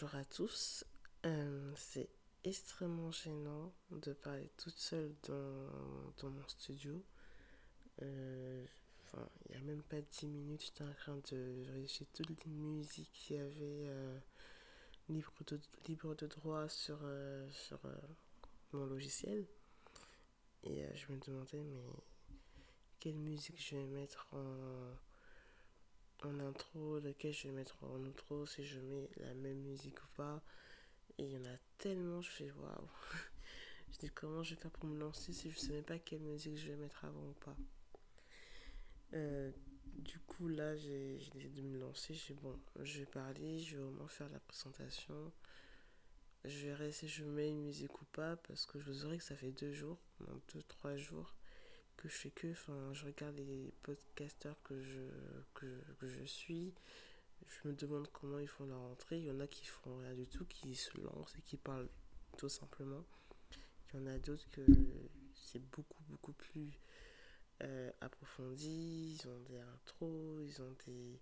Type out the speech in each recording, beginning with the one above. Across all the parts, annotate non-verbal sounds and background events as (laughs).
Bonjour à tous. Euh, c'est extrêmement gênant de parler toute seule dans, mon studio. Euh, il n'y a même pas 10 minutes, j'étais en train de vérifier toutes les musiques qu'il y avait euh, libre, de, libre de droit sur, sur mon logiciel. Et je me demandais, mais quelle musique je vais mettre en en intro, lequel je vais mettre en outro, si je mets la même musique ou pas. Il y en a tellement, je fais waouh. (laughs) je dis comment je vais faire pour me lancer si je sais même pas quelle musique je vais mettre avant ou pas. Euh, du coup, là, j'ai décidé de me lancer. J'ai bon, je vais parler, je vais au moins faire la présentation. Je verrai si je mets une musique ou pas parce que je vous aurais que ça fait deux jours, non, deux, trois jours que je fais que, enfin, je regarde les podcasteurs que je, que, je suis, je me demande comment ils font leur entrée. Il y en a qui font rien du tout, qui se lancent et qui parlent tout simplement. Il y en a d'autres que c'est beaucoup, beaucoup plus euh, approfondi. Ils ont des intros, ils ont des.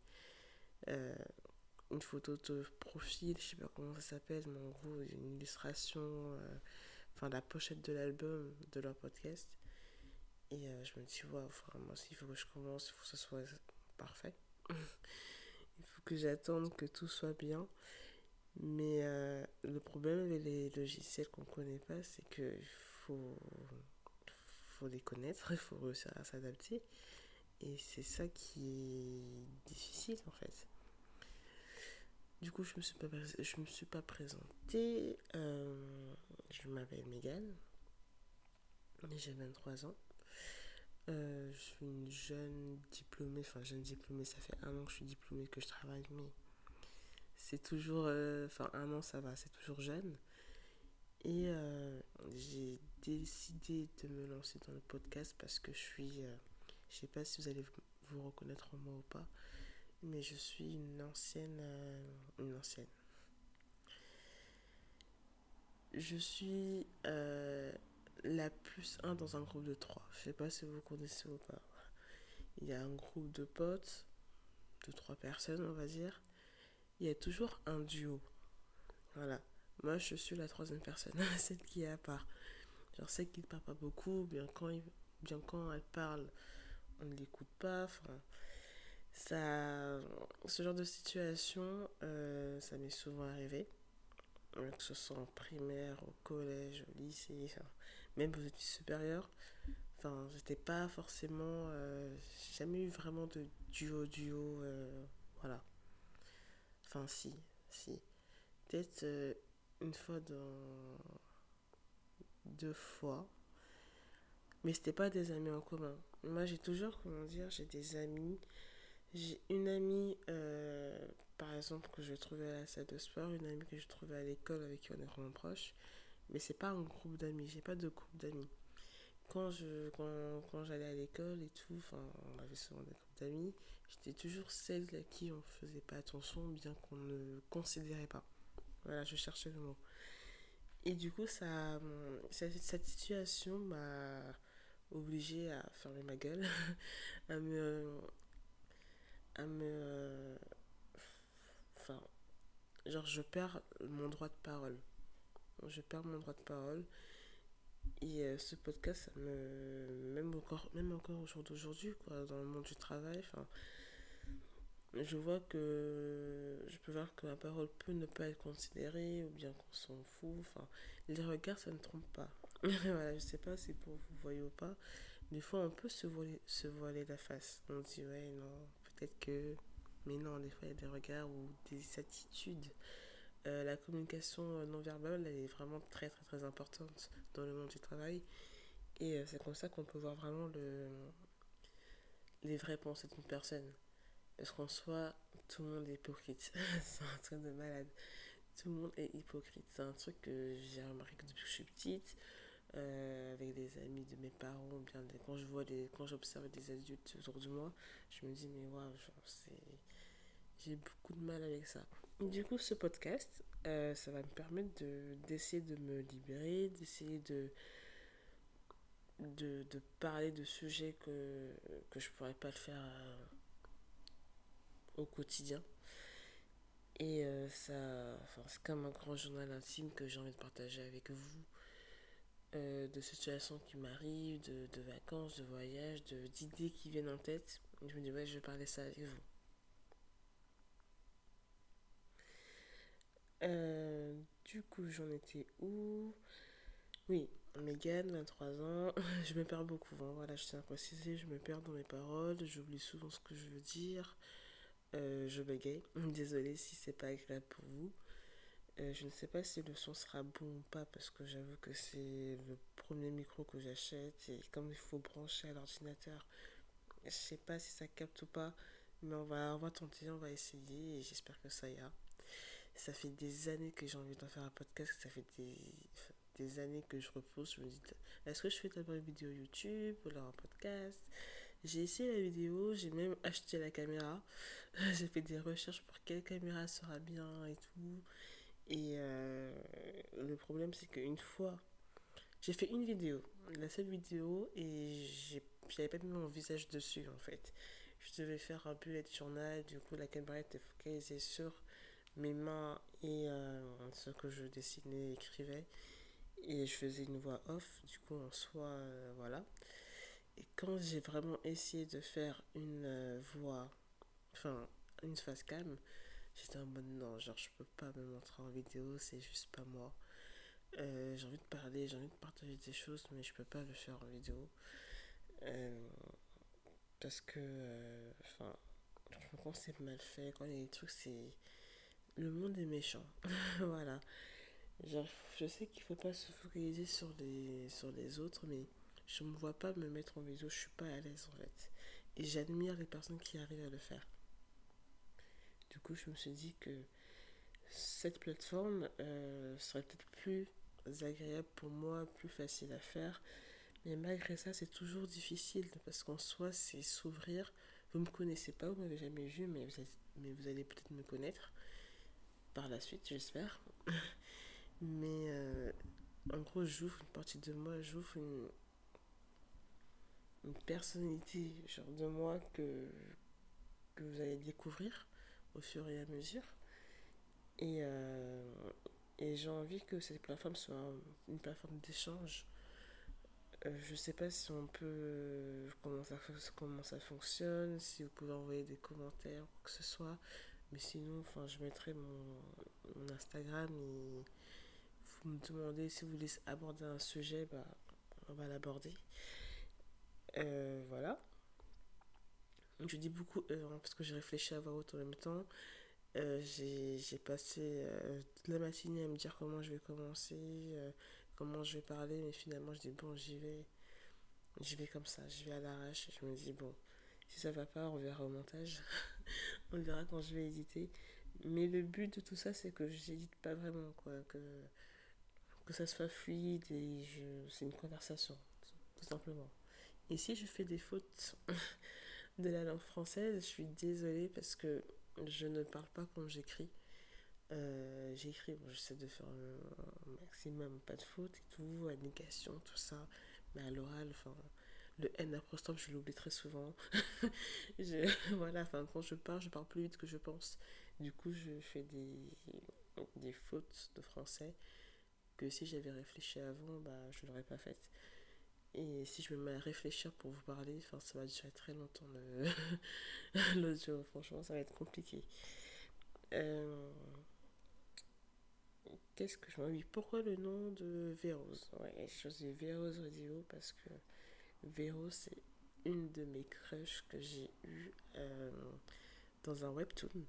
Euh, une photo de profil, je sais pas comment ça s'appelle, mais en gros, une illustration, euh, enfin, la pochette de l'album de leur podcast. Et euh, je me dis, ouais, moi, s'il faut que je commence, il faut que ce soit parfait. (laughs) il faut que j'attende que tout soit bien. Mais euh, le problème avec les logiciels qu'on ne connaît pas, c'est qu'il faut, faut les connaître, il faut réussir à s'adapter. Et c'est ça qui est difficile en fait. Du coup, je ne me, suis pas, je me suis pas présentée. Euh, je m'appelle Megan. J'ai 23 ans. Euh, je suis une jeune diplômée, enfin jeune diplômée, ça fait un an que je suis diplômée, que je travaille, mais c'est toujours, euh, enfin un an ça va, c'est toujours jeune. Et euh, j'ai décidé de me lancer dans le podcast parce que je suis, je sais pas si vous allez vous reconnaître en moi ou pas, mais je suis une ancienne, une ancienne. Je suis la plus 1 dans un groupe de 3. Je sais pas si vous connaissez ou pas. Il y a un groupe de potes, de 3 personnes, on va dire. Il y a toujours un duo. Voilà. Moi, je suis la troisième personne, (laughs) celle qui est à part. Genre, celle qui ne parle pas beaucoup, bien quand, bien quand elle parle, on ne l'écoute pas. Ça, ce genre de situation, euh, ça m'est souvent arrivé. Que ce soit en primaire, au collège, au lycée, même aux études supérieures. Enfin, j'étais pas forcément. Euh, j'ai jamais eu vraiment de duo-duo. Euh, voilà. Enfin, si, si. Peut-être euh, une fois dans. Deux fois. Mais c'était pas des amis en commun. Moi, j'ai toujours, comment dire, j'ai des amis. J'ai une amie, par exemple, que je trouvais à la salle de sport, une amie que je trouvais à l'école avec qui on est vraiment proche. Mais c'est pas un groupe d'amis, j'ai pas de groupe d'amis. Quand je quand, quand j'allais à l'école et tout, enfin, on avait souvent des groupes d'amis, j'étais toujours celle à qui on faisait pas attention, bien qu'on ne considérait pas. Voilà, je cherchais le mot. Et du coup, ça, cette, situation m'a obligée à fermer ma gueule, (laughs) à me. à me. Enfin, genre, je perds mon droit de parole je perds mon droit de parole. Et euh, ce podcast, ça me, même encore, même encore au jour d'aujourd'hui, quoi, dans le monde du travail, je vois que je peux voir que ma parole peut ne pas être considérée ou bien qu'on s'en fout. Enfin, les regards, ça ne trompe pas. (laughs) voilà, je sais pas si pour vous voyez ou pas. Des fois, on peut se voiler, se voiler la face. On dit, ouais, non, peut-être que. Mais non, des fois, il y a des regards ou des attitudes euh, la communication euh, non verbale, est vraiment très très très importante dans le monde du travail. Et euh, c'est comme ça qu'on peut voir vraiment le, les vraies pensées d'une personne. Parce qu'en soi, tout le monde est hypocrite. (laughs) c'est un truc de malade. Tout le monde est hypocrite. C'est un truc que j'ai remarqué depuis que je suis petite. avec des amis de mes parents, bien quand je vois des, quand j'observe des adultes autour de moi, je me dis mais waouh, j'ai beaucoup de mal avec ça. Du coup, ce podcast, euh, ça va me permettre d'essayer de, me libérer, d'essayer de, de, de, parler de sujets que, que je pourrais pas faire euh, au quotidien. Et euh, ça, c'est comme un grand journal intime que j'ai envie de partager avec vous. De situations qui m'arrivent, de, de, vacances, de voyages, d'idées qui viennent en tête. je me dis, ouais, je vais parler ça avec vous. Euh, du coup, j'en étais où? Oui, Megan, 23 ans. (laughs) je me perds beaucoup. Hein. Voilà, je tiens à préciser, je me perds dans mes paroles. J'oublie souvent ce que je veux dire. Euh, je bégaye. (laughs) Désolée si c'est pas agréable pour vous. Euh, je ne sais pas si le son sera bon ou pas parce que j'avoue que c'est le premier micro que j'achète et comme il faut brancher à l'ordinateur, je sais pas si ça capte ou pas, mais on va, on va tenter, on va essayer et j'espère que ça ira. Ça fait des années que j'ai envie d'en faire un podcast, ça fait des, des années que je repose. Je me dis, est-ce que je fais d'abord une vidéo YouTube ou alors un podcast? J'ai essayé la vidéo, j'ai même acheté la caméra. (laughs) j'ai fait des recherches pour quelle caméra sera bien et tout. Et euh, le problème, c'est qu'une fois, j'ai fait une vidéo, la seule vidéo, et j'avais pas mis mon visage dessus en fait. Je devais faire un bullet journal, du coup, la caméra était focalisée sur mes mains et euh, ce que je dessinais, écrivais. Et je faisais une voix off, du coup, en soi, euh, voilà. Et quand j'ai vraiment essayé de faire une voix, enfin, une face calme, J'étais en mode non, genre je peux pas me montrer en vidéo, c'est juste pas moi. Euh, j'ai envie de parler, j'ai envie de partager des choses, mais je peux pas le faire en vidéo. Euh, parce que, euh, enfin, quand c'est mal fait, quand il y a des trucs, c'est. Le monde est méchant. (laughs) voilà. Je sais qu'il faut pas se focaliser sur les, sur les autres, mais je me vois pas me mettre en vidéo, je suis pas à l'aise en fait. Et j'admire les personnes qui arrivent à le faire. Du coup, je me suis dit que cette plateforme euh, serait peut-être plus agréable pour moi, plus facile à faire. Mais malgré ça, c'est toujours difficile parce qu'en soi, c'est s'ouvrir. Vous ne me connaissez pas, vous m'avez jamais vu, mais mais vous allez peut-être me connaître par la suite, j'espère. mais euh, en gros, j'ouvre une partie de moi, j'ouvre une, une personnalité genre de moi que, que vous allez découvrir au fur et à mesure. Et, euh, j'ai envie que cette plateforme soit une plateforme d'échange. Euh, je sais pas si on peut. Comment ça, comment ça fonctionne, si vous pouvez envoyer des commentaires ou quoi que ce soit. Mais sinon, enfin, je mettrai mon, mon Instagram et vous me demandez si vous voulez aborder un sujet, bah, on va l'aborder. Euh, voilà. Je dis beaucoup euh, parce que j'ai réfléchi à voix haute en même temps. Euh, j'ai passé toute la matinée à me dire comment je vais commencer, comment je vais parler, mais finalement je dis bon, j'y vais, j'y vais comme ça, j'y vais à l'arrache. Je me dis bon, si ça va pas, on verra au montage, (laughs) on verra quand je vais éditer. Mais le but de tout ça, c'est que je n'édite pas vraiment, quoi, que, que ça soit fluide et c'est une conversation, tout simplement. Et si je fais des fautes (laughs) de la langue française. Je suis désolée parce que je ne parle pas comme j'écris. Euh, j'écris, bon, j'essaie de faire un, maximum, pas de faute et tout, négation, tout ça. Mais à l'oral, enfin, le N apostrophe, je l'oublie très souvent. (laughs) je, voilà, enfin, quand je parle, je parle plus vite que je pense. Du coup, je fais des, des fautes de français que si j'avais réfléchi avant, bah, je ne l'aurais pas faites. Et si je me mets à réfléchir pour vous parler, enfin, ça va durer très longtemps (laughs) l'audio. Franchement, ça va être compliqué. Euh, qu'est-ce que je me Pourquoi le nom de Véros Ouais, j'ai choisi Véros Radio parce que Véros, c'est une de mes crushs que j'ai eu euh, dans un webtoon.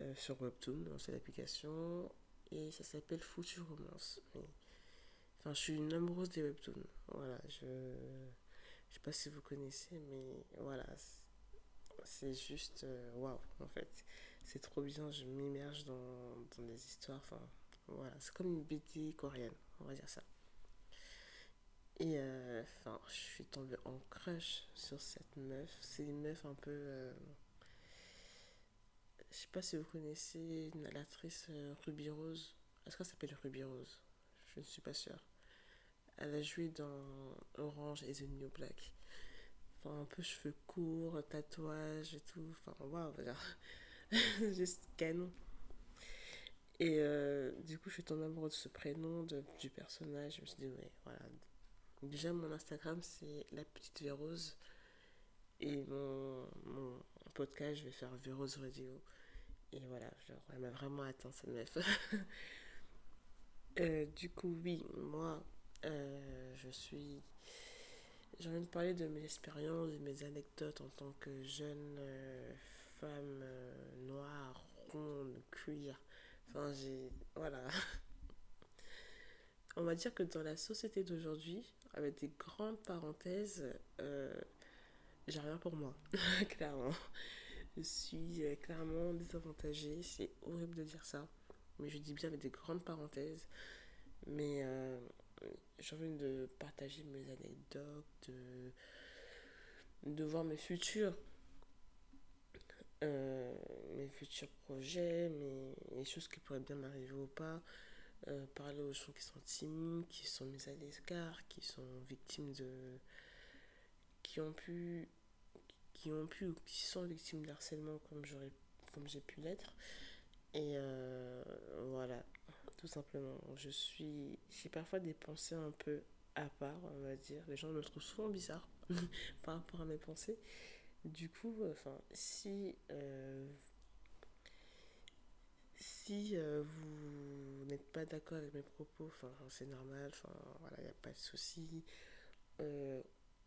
Euh, sur Webtoon, c'est l'application. Et ça s'appelle Future Romance. Enfin, je suis une amoureuse des webtoons. Voilà, je. Je sais pas si vous connaissez, mais voilà. C'est juste. Euh, waouh, en fait. C'est trop bien, je m'immerge dans, dans des histoires. Enfin, voilà. C'est comme une BD coréenne, on va dire ça. Et euh, enfin, je suis tombée en crush sur cette meuf. C'est une meuf un peu. Euh, je sais pas si vous connaissez l'actrice Ruby Rose. Est-ce qu'elle s'appelle Ruby Rose? Je ne suis pas sûre. Elle a joué dans Orange et The New Black. Enfin, un peu cheveux courts, tatouage et tout. Enfin, waouh, (laughs) juste canon. Et euh, du coup, je suis tombée amoureuse de ce prénom, de, du personnage. Je me suis dit, ouais, voilà. Déjà, mon Instagram, c'est La Petite Vérose. Et mon, mon podcast, je vais faire Vérose Radio. Et voilà, genre, elle m'a vraiment atteint cette meuf. (laughs) Euh, du coup, oui, moi, euh, je suis. J'ai envie de parler de mes expériences, de mes anecdotes en tant que jeune euh, femme noire, ronde, cuir. Enfin, j'ai. Voilà. (laughs) On va dire que dans la société d'aujourd'hui, avec des grandes parenthèses, j'ai rien pour moi, (laughs) clairement. Je suis euh, clairement désavantagée. C'est horrible de dire ça. Mais je dis bien avec des grandes parenthèses. Mais euh, j'ai envie de partager mes anecdotes, de, de voir mes futurs. Euh, mes futurs projets, mes, les choses qui pourraient bien m'arriver ou pas. Parler aux gens qui sont timides, qui sont mis à l'écart, qui sont victimes de. qui ont pu qui ont pu ou qui sont victimes d'harcèlement comme j'aurais comme j'ai pu l'être. Et euh, voilà tout simplement. Je suis j'ai parfois des pensées un peu à part on va dire. Les gens me trouvent souvent bizarre (laughs) par rapport à mes pensées. Du coup enfin si euh, si euh, vous n'êtes pas d'accord avec mes propos c'est normal voilà il n'y a pas de souci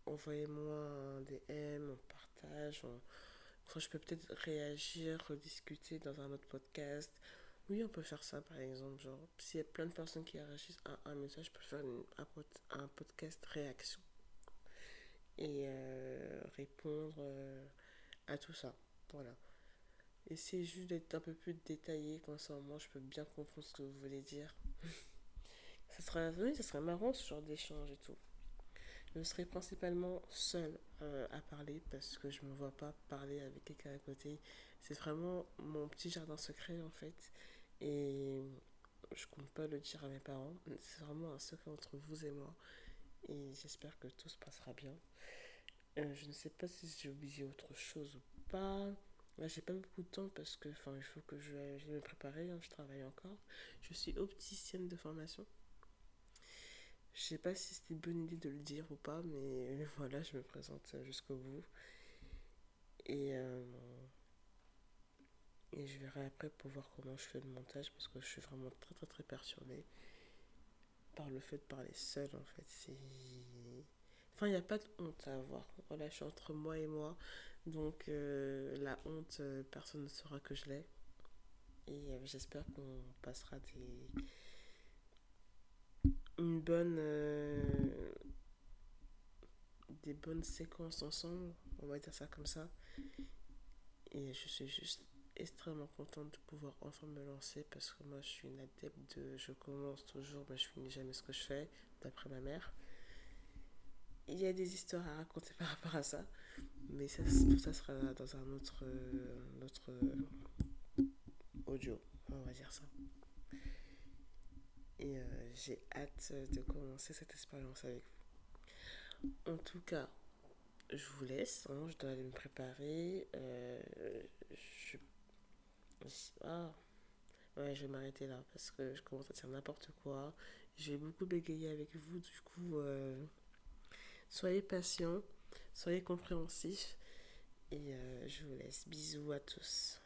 envoyez-moi un DM, on partage. Enfin, je peux peut-être réagir, rediscuter dans un autre podcast. Oui, on peut faire ça par exemple. Genre, s'il y a plein de personnes qui réagissent à un message, je peux faire un, podcast réaction. Et euh, répondre euh, à tout ça. Voilà. Essayez juste d'être un peu plus détaillé, comme ça au moins je peux bien comprendre ce que vous voulez dire. (laughs) ça serait, oui, ça serait marrant ce genre d'échange et tout. Je serai principalement seule euh, à parler parce que je ne me vois pas parler avec quelqu'un à côté. C'est vraiment mon petit jardin secret en fait. Et je compte pas le dire à mes parents. C'est vraiment un secret entre vous et moi. Et j'espère que tout se passera bien. Euh, je ne sais pas si j'ai oublié autre chose ou pas. Là, j'ai pas beaucoup de temps parce que, enfin, il faut que je, me préparer. Hein, je travaille encore. Je suis opticienne de formation. Je sais pas si c'était une bonne idée de le dire ou pas, mais (laughs) voilà, je me présente jusqu'au bout. Et, euh, et je verrai après pour voir comment je fais le montage parce que je suis vraiment très très très perturbée par le fait de parler seul en fait. C'est. Enfin, il n'y a pas de honte à avoir. Voilà, je suis entre moi et moi. Donc, euh, la honte, euh, personne ne saura que je l'ai. Et j'espère qu'on passera des une bonne euh, des bonnes séquences ensemble. On va dire ça comme ça. Et je suis juste extrêmement contente de pouvoir enfin me lancer parce que moi je suis une adepte de je commence toujours mais je finis jamais ce que je fais d'après ma mère. Il y a des histoires à raconter (laughs) par rapport à ça mais ça, tout ça sera dans un autre, euh, autre euh, audio on va dire ça et euh, j'ai hâte de commencer cette expérience avec vous. En tout cas, je vous laisse, hein, je dois aller me préparer. Je... Ah. Ouais, je vais m'arrêter là parce que je commence à dire n'importe quoi. J'ai beaucoup bégayé avec vous, du coup, soyez patients, soyez compréhensifs et je vous laisse. Bisous à tous.